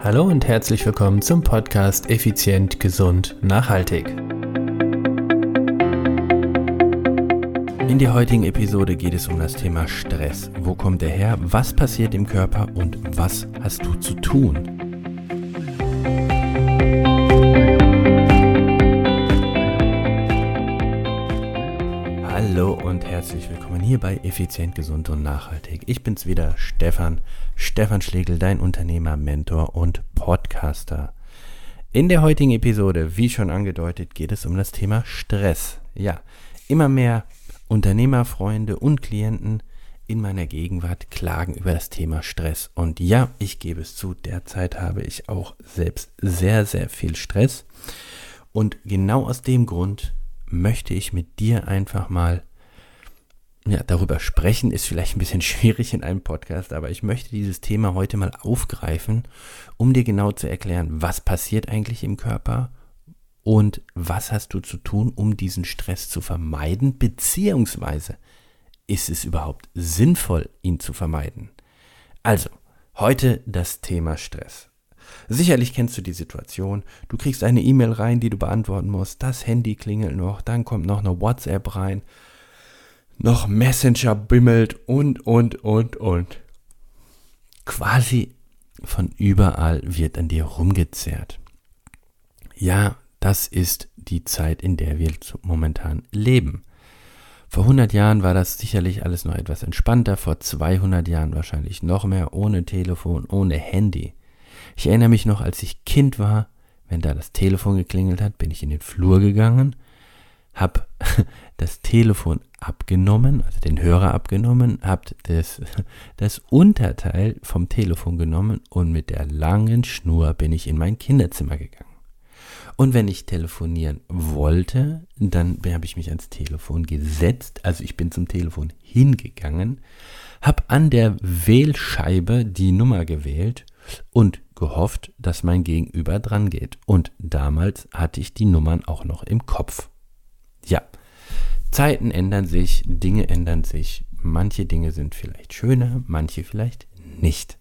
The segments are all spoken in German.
Hallo und herzlich willkommen zum Podcast Effizient, Gesund, Nachhaltig. In der heutigen Episode geht es um das Thema Stress. Wo kommt er her? Was passiert im Körper und was hast du zu tun? Herzlich willkommen hier bei Effizient, Gesund und Nachhaltig. Ich bin's wieder, Stefan, Stefan Schlegel, dein Unternehmer, Mentor und Podcaster. In der heutigen Episode, wie schon angedeutet, geht es um das Thema Stress. Ja, immer mehr Unternehmerfreunde und Klienten in meiner Gegenwart klagen über das Thema Stress. Und ja, ich gebe es zu, derzeit habe ich auch selbst sehr, sehr viel Stress. Und genau aus dem Grund möchte ich mit dir einfach mal ja, darüber sprechen ist vielleicht ein bisschen schwierig in einem Podcast, aber ich möchte dieses Thema heute mal aufgreifen, um dir genau zu erklären, was passiert eigentlich im Körper und was hast du zu tun, um diesen Stress zu vermeiden, beziehungsweise ist es überhaupt sinnvoll, ihn zu vermeiden? Also, heute das Thema Stress. Sicherlich kennst du die Situation, du kriegst eine E-Mail rein, die du beantworten musst, das Handy klingelt noch, dann kommt noch eine WhatsApp rein, noch Messenger bimmelt und, und, und, und. Quasi von überall wird an dir rumgezerrt. Ja, das ist die Zeit, in der wir momentan leben. Vor 100 Jahren war das sicherlich alles noch etwas entspannter, vor 200 Jahren wahrscheinlich noch mehr, ohne Telefon, ohne Handy. Ich erinnere mich noch, als ich Kind war, wenn da das Telefon geklingelt hat, bin ich in den Flur gegangen, habe das Telefon abgenommen, also den Hörer abgenommen, habt das, das Unterteil vom Telefon genommen und mit der langen Schnur bin ich in mein Kinderzimmer gegangen. Und wenn ich telefonieren wollte, dann habe ich mich ans Telefon gesetzt, also ich bin zum Telefon hingegangen, habe an der Wählscheibe die Nummer gewählt und gehofft, dass mein Gegenüber dran geht. Und damals hatte ich die Nummern auch noch im Kopf. Zeiten ändern sich, Dinge ändern sich. Manche Dinge sind vielleicht schöner, manche vielleicht nicht.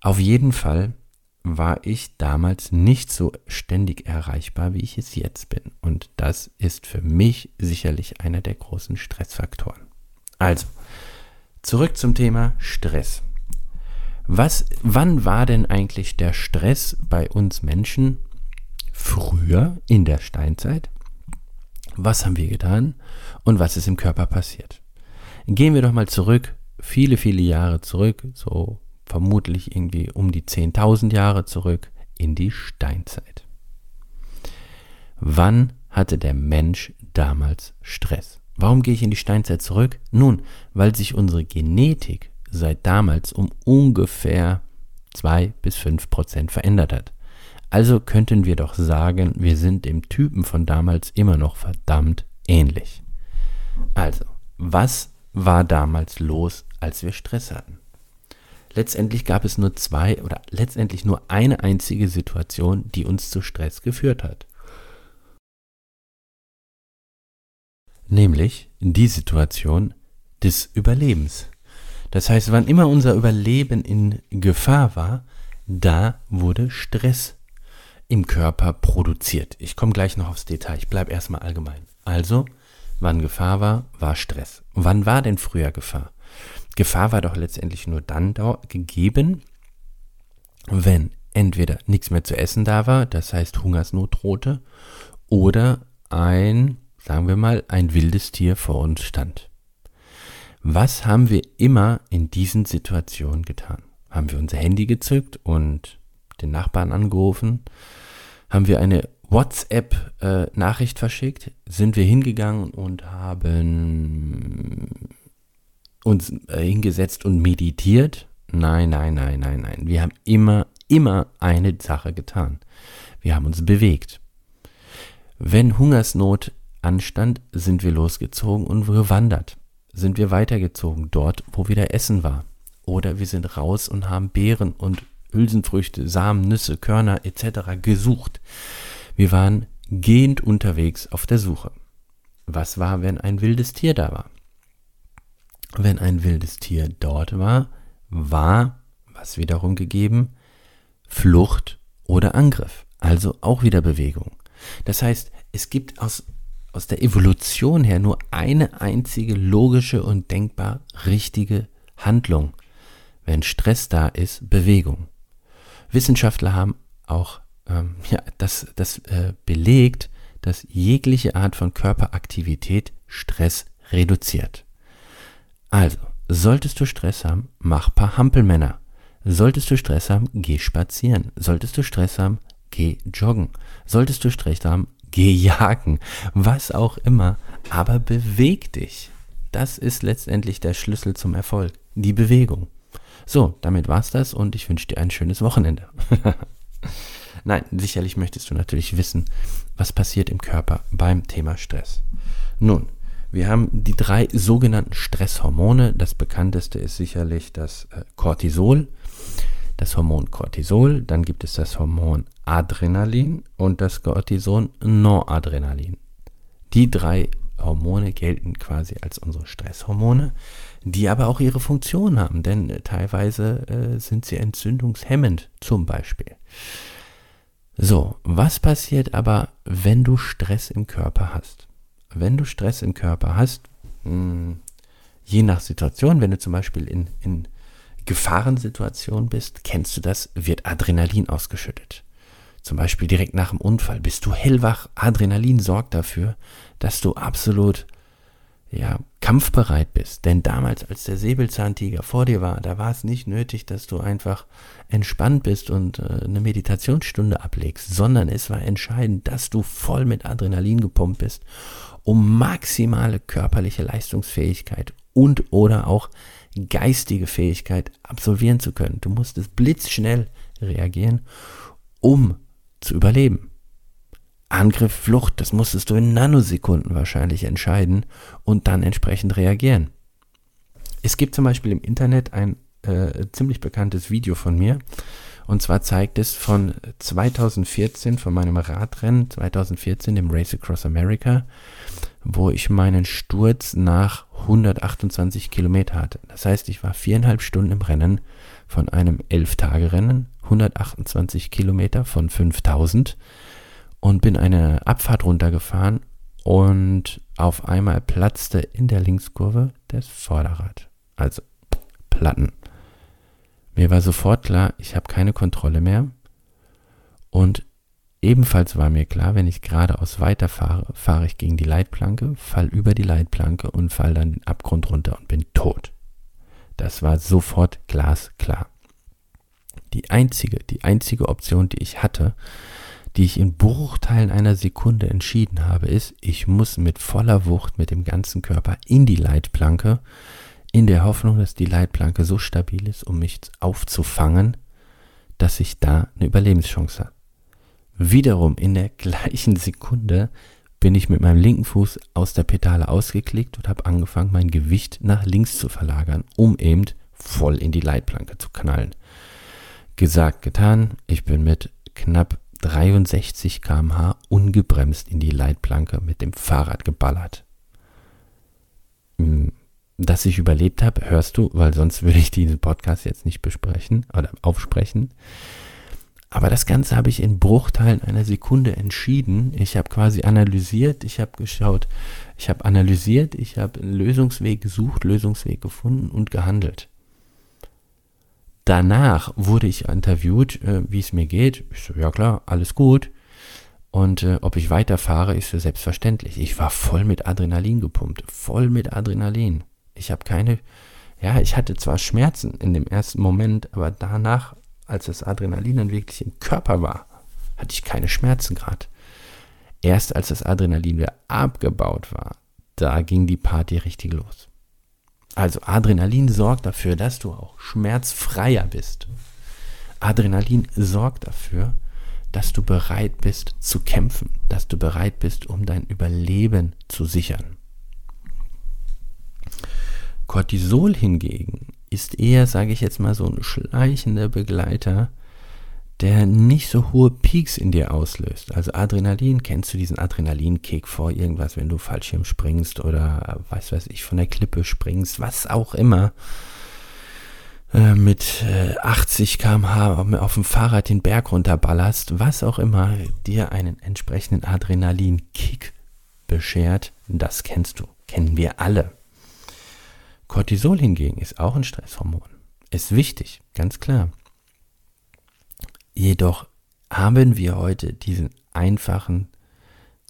Auf jeden Fall war ich damals nicht so ständig erreichbar, wie ich es jetzt bin. Und das ist für mich sicherlich einer der großen Stressfaktoren. Also, zurück zum Thema Stress. Was, wann war denn eigentlich der Stress bei uns Menschen früher in der Steinzeit? Was haben wir getan und was ist im Körper passiert? Gehen wir doch mal zurück, viele, viele Jahre zurück, so vermutlich irgendwie um die 10.000 Jahre zurück in die Steinzeit. Wann hatte der Mensch damals Stress? Warum gehe ich in die Steinzeit zurück? Nun, weil sich unsere Genetik seit damals um ungefähr 2 bis 5 Prozent verändert hat. Also könnten wir doch sagen, wir sind dem Typen von damals immer noch verdammt ähnlich. Also, was war damals los, als wir Stress hatten? Letztendlich gab es nur zwei oder letztendlich nur eine einzige Situation, die uns zu Stress geführt hat. Nämlich die Situation des Überlebens. Das heißt, wann immer unser Überleben in Gefahr war, da wurde Stress im Körper produziert. Ich komme gleich noch aufs Detail. Ich bleibe erstmal allgemein. Also, wann Gefahr war, war Stress. Wann war denn früher Gefahr? Gefahr war doch letztendlich nur dann gegeben, wenn entweder nichts mehr zu essen da war, das heißt Hungersnot drohte, oder ein, sagen wir mal, ein wildes Tier vor uns stand. Was haben wir immer in diesen Situationen getan? Haben wir unser Handy gezückt und den Nachbarn angerufen, haben wir eine WhatsApp-Nachricht äh, verschickt, sind wir hingegangen und haben uns äh, hingesetzt und meditiert. Nein, nein, nein, nein, nein. Wir haben immer, immer eine Sache getan. Wir haben uns bewegt. Wenn Hungersnot anstand, sind wir losgezogen und gewandert. Sind wir weitergezogen, dort, wo wieder Essen war. Oder wir sind raus und haben Beeren und Hülsenfrüchte, Samen, Nüsse, Körner etc. gesucht. Wir waren gehend unterwegs auf der Suche. Was war, wenn ein wildes Tier da war? Wenn ein wildes Tier dort war, war, was wiederum gegeben, Flucht oder Angriff, also auch wieder Bewegung. Das heißt, es gibt aus, aus der Evolution her nur eine einzige logische und denkbar richtige Handlung. Wenn Stress da ist, Bewegung. Wissenschaftler haben auch ähm, ja, das, das äh, belegt, dass jegliche Art von Körperaktivität Stress reduziert. Also, solltest du Stress haben, mach paar Hampelmänner. Solltest du Stress haben, geh spazieren. Solltest du Stress haben, geh joggen. Solltest du Stress haben, geh jagen. Was auch immer. Aber beweg dich. Das ist letztendlich der Schlüssel zum Erfolg. Die Bewegung. So, damit war's das und ich wünsche dir ein schönes Wochenende. Nein, sicherlich möchtest du natürlich wissen, was passiert im Körper beim Thema Stress. Nun, wir haben die drei sogenannten Stresshormone. Das bekannteste ist sicherlich das äh, Cortisol, das Hormon Cortisol. Dann gibt es das Hormon Adrenalin und das Cortison Noradrenalin. Die drei Hormone gelten quasi als unsere Stresshormone, die aber auch ihre Funktion haben, denn äh, teilweise äh, sind sie entzündungshemmend zum Beispiel. So, was passiert aber, wenn du Stress im Körper hast? Wenn du Stress im Körper hast, mh, hm, je nach Situation, wenn du zum Beispiel in, in Gefahrensituationen bist, kennst du das, wird Adrenalin ausgeschüttet. Zum Beispiel direkt nach dem Unfall bist du hellwach. Adrenalin sorgt dafür, dass du absolut ja, kampfbereit bist. Denn damals, als der Säbelzahntiger vor dir war, da war es nicht nötig, dass du einfach entspannt bist und äh, eine Meditationsstunde ablegst, sondern es war entscheidend, dass du voll mit Adrenalin gepumpt bist, um maximale körperliche Leistungsfähigkeit und oder auch geistige Fähigkeit absolvieren zu können. Du musstest blitzschnell reagieren, um zu überleben. Angriff, Flucht, das musstest du in Nanosekunden wahrscheinlich entscheiden und dann entsprechend reagieren. Es gibt zum Beispiel im Internet ein äh, ziemlich bekanntes Video von mir. Und zwar zeigt es von 2014, von meinem Radrennen 2014, dem Race Across America, wo ich meinen Sturz nach 128 Kilometer hatte. Das heißt, ich war viereinhalb Stunden im Rennen von einem Elf-Tage-Rennen, 128 Kilometer von 5000 und bin eine Abfahrt runtergefahren und auf einmal platzte in der Linkskurve das Vorderrad. Also Platten. Mir war sofort klar, ich habe keine Kontrolle mehr. Und ebenfalls war mir klar, wenn ich geradeaus weiterfahre, fahre ich gegen die Leitplanke, fall über die Leitplanke und fall dann den Abgrund runter und bin tot. Das war sofort glasklar. Die einzige, die einzige Option, die ich hatte, die ich in Bruchteilen einer Sekunde entschieden habe, ist, ich muss mit voller Wucht mit dem ganzen Körper in die Leitplanke, in der Hoffnung, dass die Leitplanke so stabil ist, um mich aufzufangen, dass ich da eine Überlebenschance habe. Wiederum in der gleichen Sekunde bin ich mit meinem linken Fuß aus der Pedale ausgeklickt und habe angefangen, mein Gewicht nach links zu verlagern, um eben voll in die Leitplanke zu knallen. Gesagt, getan. Ich bin mit knapp 63 km/h ungebremst in die Leitplanke mit dem Fahrrad geballert. Hm, dass ich überlebt habe, hörst du, weil sonst würde ich diesen Podcast jetzt nicht besprechen oder aufsprechen. Aber das Ganze habe ich in Bruchteilen einer Sekunde entschieden. Ich habe quasi analysiert, ich habe geschaut, ich habe analysiert, ich habe einen Lösungsweg gesucht, Lösungsweg gefunden und gehandelt. Danach wurde ich interviewt, äh, wie es mir geht. Ich so, ja klar, alles gut. Und äh, ob ich weiterfahre, ist für selbstverständlich. Ich war voll mit Adrenalin gepumpt, voll mit Adrenalin. Ich habe keine, ja, ich hatte zwar Schmerzen in dem ersten Moment, aber danach, als das Adrenalin dann wirklich im Körper war, hatte ich keine Schmerzen gerade. Erst als das Adrenalin wieder abgebaut war, da ging die Party richtig los. Also Adrenalin sorgt dafür, dass du auch schmerzfreier bist. Adrenalin sorgt dafür, dass du bereit bist zu kämpfen, dass du bereit bist, um dein Überleben zu sichern. Cortisol hingegen ist eher, sage ich jetzt mal, so ein schleichender Begleiter der nicht so hohe Peaks in dir auslöst. Also Adrenalin, kennst du diesen Adrenalinkick vor irgendwas, wenn du Fallschirm springst oder was weiß ich, von der Klippe springst, was auch immer. äh, mit 80 km/h auf dem Fahrrad den Berg runterballerst, was auch immer dir einen entsprechenden Adrenalinkick beschert, das kennst du, kennen wir alle. Cortisol hingegen ist auch ein Stresshormon. Ist wichtig, ganz klar. Jedoch haben wir heute diesen einfachen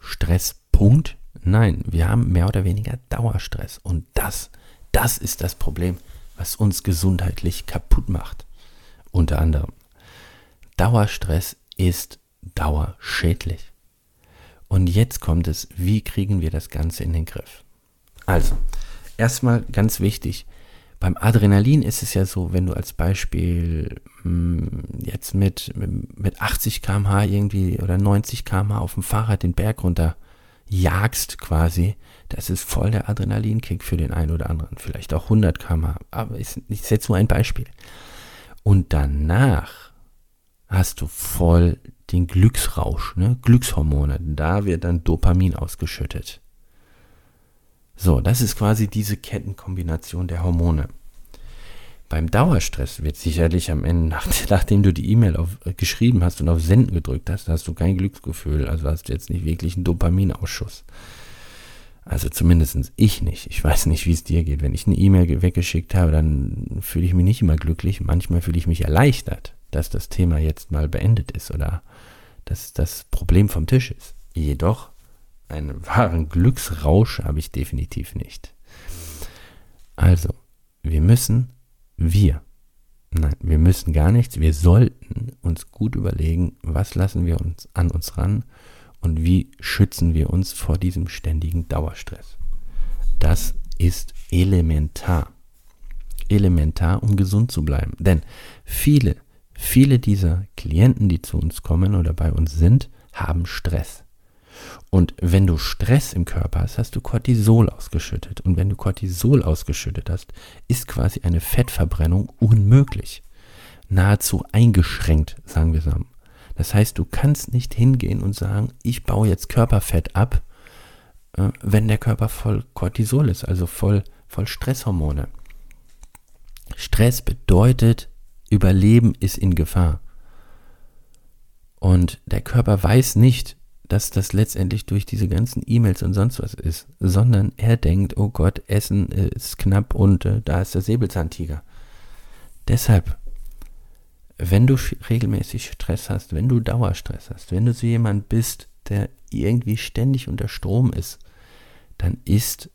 Stresspunkt? Nein, wir haben mehr oder weniger Dauerstress. Und das, das ist das Problem, was uns gesundheitlich kaputt macht. Unter anderem. Dauerstress ist dauerschädlich. Und jetzt kommt es, wie kriegen wir das Ganze in den Griff? Also, erstmal ganz wichtig, beim Adrenalin ist es ja so, wenn du als Beispiel mh, hm, jetzt mit, mit 80 km/h irgendwie oder 90 km/h auf dem Fahrrad den Berg runter jagst quasi, das ist voll der Adrenalinkick für den einen oder anderen. Vielleicht auch 100 km/h, aber ich, ich setze nur ein Beispiel. Und danach hast du voll den Glücksrausch, ne? Glückshormone. Da wird dann Dopamin ausgeschüttet. So, das ist quasi diese Kettenkombination der Hormone. Beim Dauerstress wird sicherlich am Ende, nach, nachdem du die E-Mail äh, geschrieben hast und auf Senden gedrückt hast, hast du kein Glücksgefühl. Also hast du jetzt nicht wirklich einen Dopaminausschuss. Also zumindest ich nicht. Ich weiß nicht, wie es dir geht. Wenn ich eine E-Mail weggeschickt habe, dann fühle ich mich nicht immer glücklich. Manchmal fühle ich mich erleichtert, dass das Thema jetzt mal beendet ist oder dass das Problem vom Tisch ist. Jedoch einen wahren Glücksrausch habe ich definitiv nicht. Also, wir müssen, wir, nein, wir müssen gar nichts, wir sollten uns gut überlegen, was lassen wir uns an uns ran und wie schützen wir uns vor diesem ständigen Dauerstress. Das ist elementar. Elementar, um gesund zu bleiben. Denn viele, viele dieser Klienten, die zu uns kommen oder bei uns sind, haben Stress. Und wenn du Stress im Körper hast, hast du Cortisol ausgeschüttet. Und wenn du Cortisol ausgeschüttet hast, ist quasi eine Fettverbrennung unmöglich. Nahezu eingeschränkt, sagen wir so. Das heißt, du kannst nicht hingehen und sagen, ich baue jetzt Körperfett ab, äh, wenn der Körper voll Cortisol ist, also voll, voll Stresshormone. Stress bedeutet, Überleben ist in Gefahr. Und der Körper weiß nicht, dass das letztendlich durch diese ganzen E-Mails und sonst was ist, sondern er denkt, oh Gott, Essen ist knapp und äh, da ist der Säbelzahntiger. Deshalb, wenn du regelmäßig Stress hast, wenn du Dauerstress hast, wenn du so jemand bist, der irgendwie ständig unter Strom ist, dann ist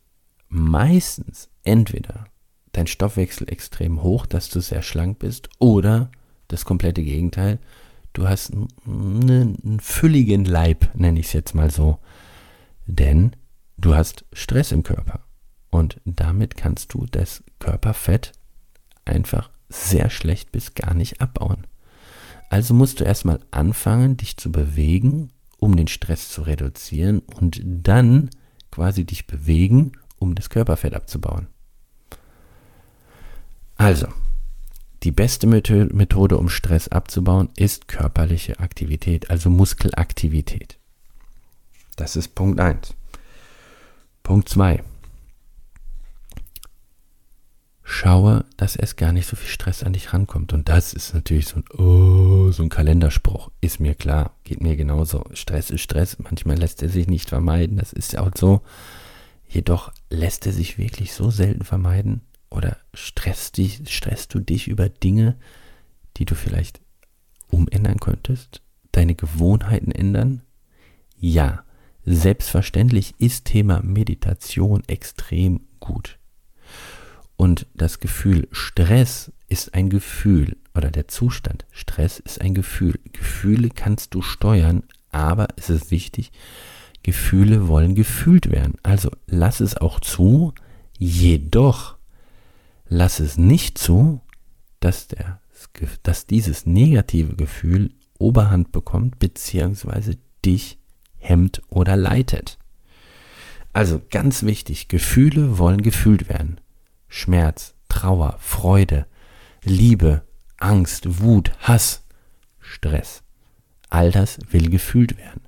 meistens entweder dein Stoffwechsel extrem hoch, dass du sehr schlank bist, oder das komplette Gegenteil, du hast einen, fülligen Leib, nenne ich es jetzt mal so. Denn du hast Stress im Körper. Und damit kannst du das Körperfett einfach sehr schlecht bis gar nicht abbauen. Also musst du erstmal anfangen, dich zu bewegen, um den Stress zu reduzieren und dann quasi dich bewegen, um das Körperfett abzubauen. Also, die beste Methode, um Stress abzubauen, ist körperliche Aktivität, also Muskelaktivität. Das ist Punkt 1. Punkt 2. Schaue, dass erst gar nicht so viel Stress an dich rankommt. Und das ist natürlich so ein, oh, so ein Kalenderspruch. Ist mir klar, geht mir genauso. Stress ist Stress. Manchmal lässt er sich nicht vermeiden. Das ist auch so. Jedoch lässt er sich wirklich so selten vermeiden, oder stresst, dich, stresst du dich über Dinge, die du vielleicht umändern könntest? Deine Gewohnheiten ändern? Ja, selbstverständlich ist Thema Meditation extrem gut. Und das Gefühl Stress ist ein Gefühl oder der Zustand Stress ist ein Gefühl. Gefühle kannst du steuern, aber es ist wichtig, Gefühle wollen gefühlt werden. Also lass es auch zu, jedoch lass es nicht zu, dass, der, dass dieses negative Gefühl Oberhand bekommt, beziehungsweise dich hemmt oder leitet. Also ganz wichtig, Gefühle wollen gefühlt werden. Schmerz, Trauer, Freude, Liebe, Angst, Wut, Hass, Stress. All das will gefühlt werden.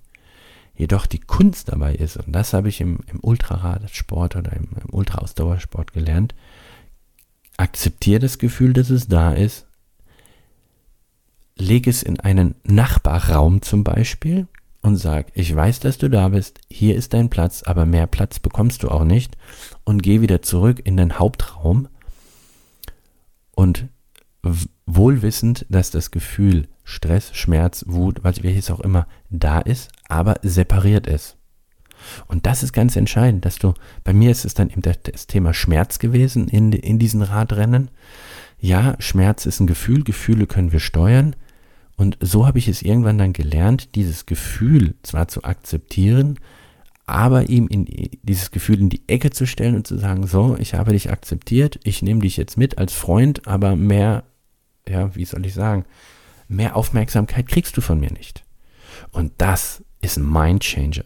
Jedoch die Kunst dabei ist, und das habe ich im, im Ultraradsport oder im, im Ultraausdauersport gelernt, akzeptiere das Gefühl, dass es da ist, leg es in einen Nachbarraum zum Beispiel und sag, ich weiß, dass du da bist, hier ist dein Platz, aber mehr Platz bekommst du auch nicht und geh wieder zurück in den Hauptraum und wohlwissend, dass das Gefühl Stress, Schmerz, Wut, was welches auch immer da ist, aber separiert ist. Und das ist ganz entscheidend, dass du, bei mir ist es dann eben das Thema Schmerz gewesen in, in diesen Radrennen. Ja, Schmerz ist ein Gefühl, Gefühle können wir steuern. Und so habe ich es irgendwann dann gelernt, dieses Gefühl zwar zu akzeptieren, aber ihm in dieses Gefühl in die Ecke zu stellen und zu sagen, so, ich habe dich akzeptiert, ich nehme dich jetzt mit als Freund, aber mehr, ja, wie soll ich sagen, mehr Aufmerksamkeit kriegst du von mir nicht. Und das ist ein Mindchanger.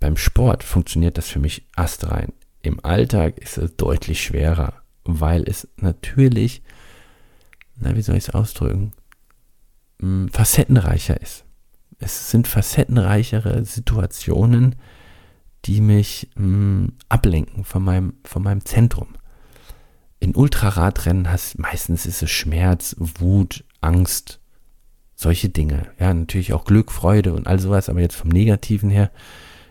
Beim Sport funktioniert das für mich astrein. Im Alltag ist es deutlich schwerer, weil es natürlich, na, wie soll ich es ausdrücken, facettenreicher ist es sind facettenreichere Situationen, die mich mh, mm, ablenken von meinem, von meinem Zentrum. In Ultraradrennen hast meistens ist es Schmerz, Wut, Angst, solche Dinge. Ja, natürlich auch Glück, Freude und all sowas, aber jetzt vom Negativen her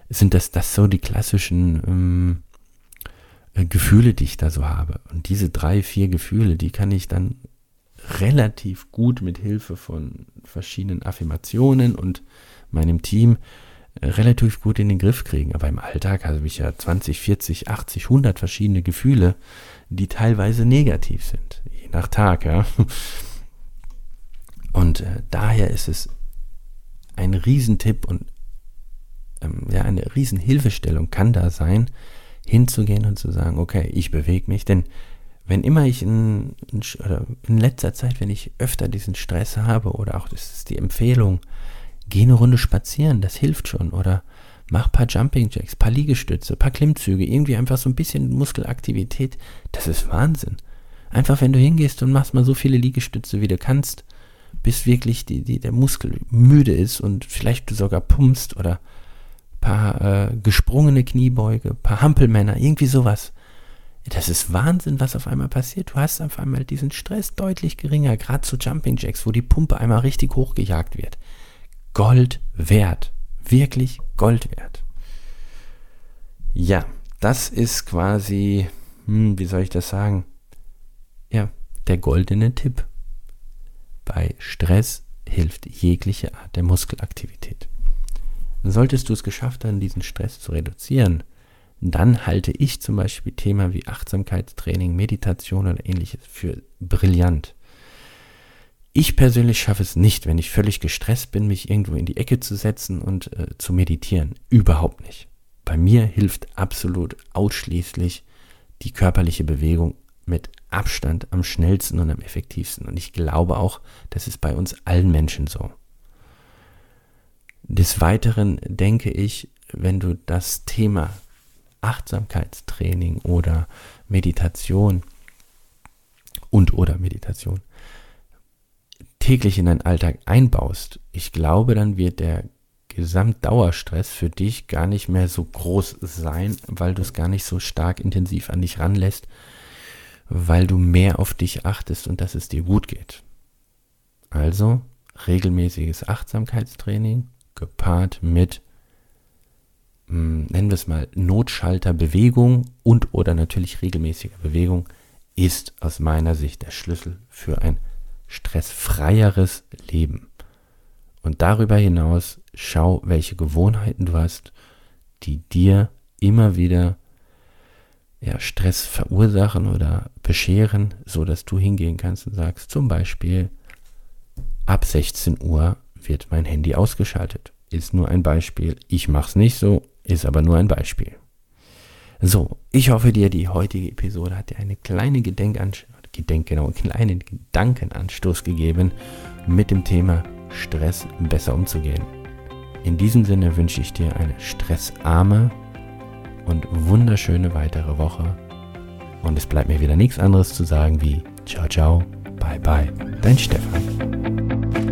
sind das, das so die klassischen ähm, äh, Gefühle, die ich da so habe. Und diese drei, vier Gefühle, die kann ich dann relativ gut mit Hilfe von verschiedenen Affirmationen und meinem Team äh, relativ gut in den Griff kriegen. Aber im Alltag habe ich ja 20, 40, 80, 100 verschiedene Gefühle, die teilweise negativ sind, je nach Tag. Ja. Und äh, daher ist es ein Riesentipp und ähm, ja, eine Riesenhilfestellung kann da sein, hinzugehen und zu sagen, okay, ich bewege mich, denn wenn immer ich in, in, in, letzter Zeit, wenn ich öfter diesen Stress habe oder auch das ist die Empfehlung, geh eine Runde spazieren, das hilft schon. Oder mach paar Jumping Jacks, paar Liegestütze, paar Klimmzüge, irgendwie einfach so ein bisschen Muskelaktivität, das ist Wahnsinn. Einfach wenn du hingehst und machst mal so viele Liegestütze, wie du kannst, bis wirklich die, die, der Muskel müde ist und vielleicht du sogar pumpst oder paar äh, gesprungene Kniebeuge, paar Hampelmänner, irgendwie sowas. Das ist Wahnsinn, was auf einmal passiert. Du hast auf einmal diesen Stress deutlich geringer, gerade zu Jumping Jacks, wo die Pumpe einmal richtig hochgejagt wird. Gold wert. Wirklich Gold wert. Ja, das ist quasi, hm, wie soll ich das sagen? Ja, der goldene Tipp. Bei Stress hilft jegliche Art der Muskelaktivität. Solltest du es geschafft haben, diesen Stress zu reduzieren, dann halte ich zum Beispiel Thema wie Achtsamkeitstraining, Meditation oder ähnliches für brillant. Ich persönlich schaffe es nicht, wenn ich völlig gestresst bin, mich irgendwo in die Ecke zu setzen und äh, zu meditieren. Überhaupt nicht. Bei mir hilft absolut ausschließlich die körperliche Bewegung mit Abstand am schnellsten und am effektivsten. Und ich glaube auch, das ist bei uns allen Menschen so. Des Weiteren denke ich, wenn du das Thema Achtsamkeitstraining oder Meditation und oder Meditation täglich in deinen Alltag einbaust, ich glaube, dann wird der Gesamtdauerstress für dich gar nicht mehr so groß sein, weil du es gar nicht so stark intensiv an dich ranlässt, weil du mehr auf dich achtest und dass es dir gut geht. Also regelmäßiges Achtsamkeitstraining gepaart mit hm, nennen wir es mal, Notschalterbewegung und oder natürlich regelmäßiger Bewegung ist aus meiner Sicht der Schlüssel für ein stressfreieres Leben. Und darüber hinaus schau, welche Gewohnheiten du hast, die dir immer wieder ja, Stress verursachen oder bescheren, so dass du hingehen kannst und sagst, zum Beispiel, ab 16 Uhr wird mein Handy ausgeschaltet. Ist nur ein Beispiel. Ich mache es nicht so, ist aber nur ein Beispiel. So, ich hoffe dir, die heutige Episode hat dir eine kleine Gedenkanstoß, Gedenk, genau, einen kleinen Gedankenanstoß gegeben, mit dem Thema Stress besser umzugehen. In diesem Sinne wünsche ich dir eine stressarme und wunderschöne weitere Woche. Und es bleibt mir wieder nichts anderes zu sagen wie Ciao, ciao, bye, bye, dein Stefan.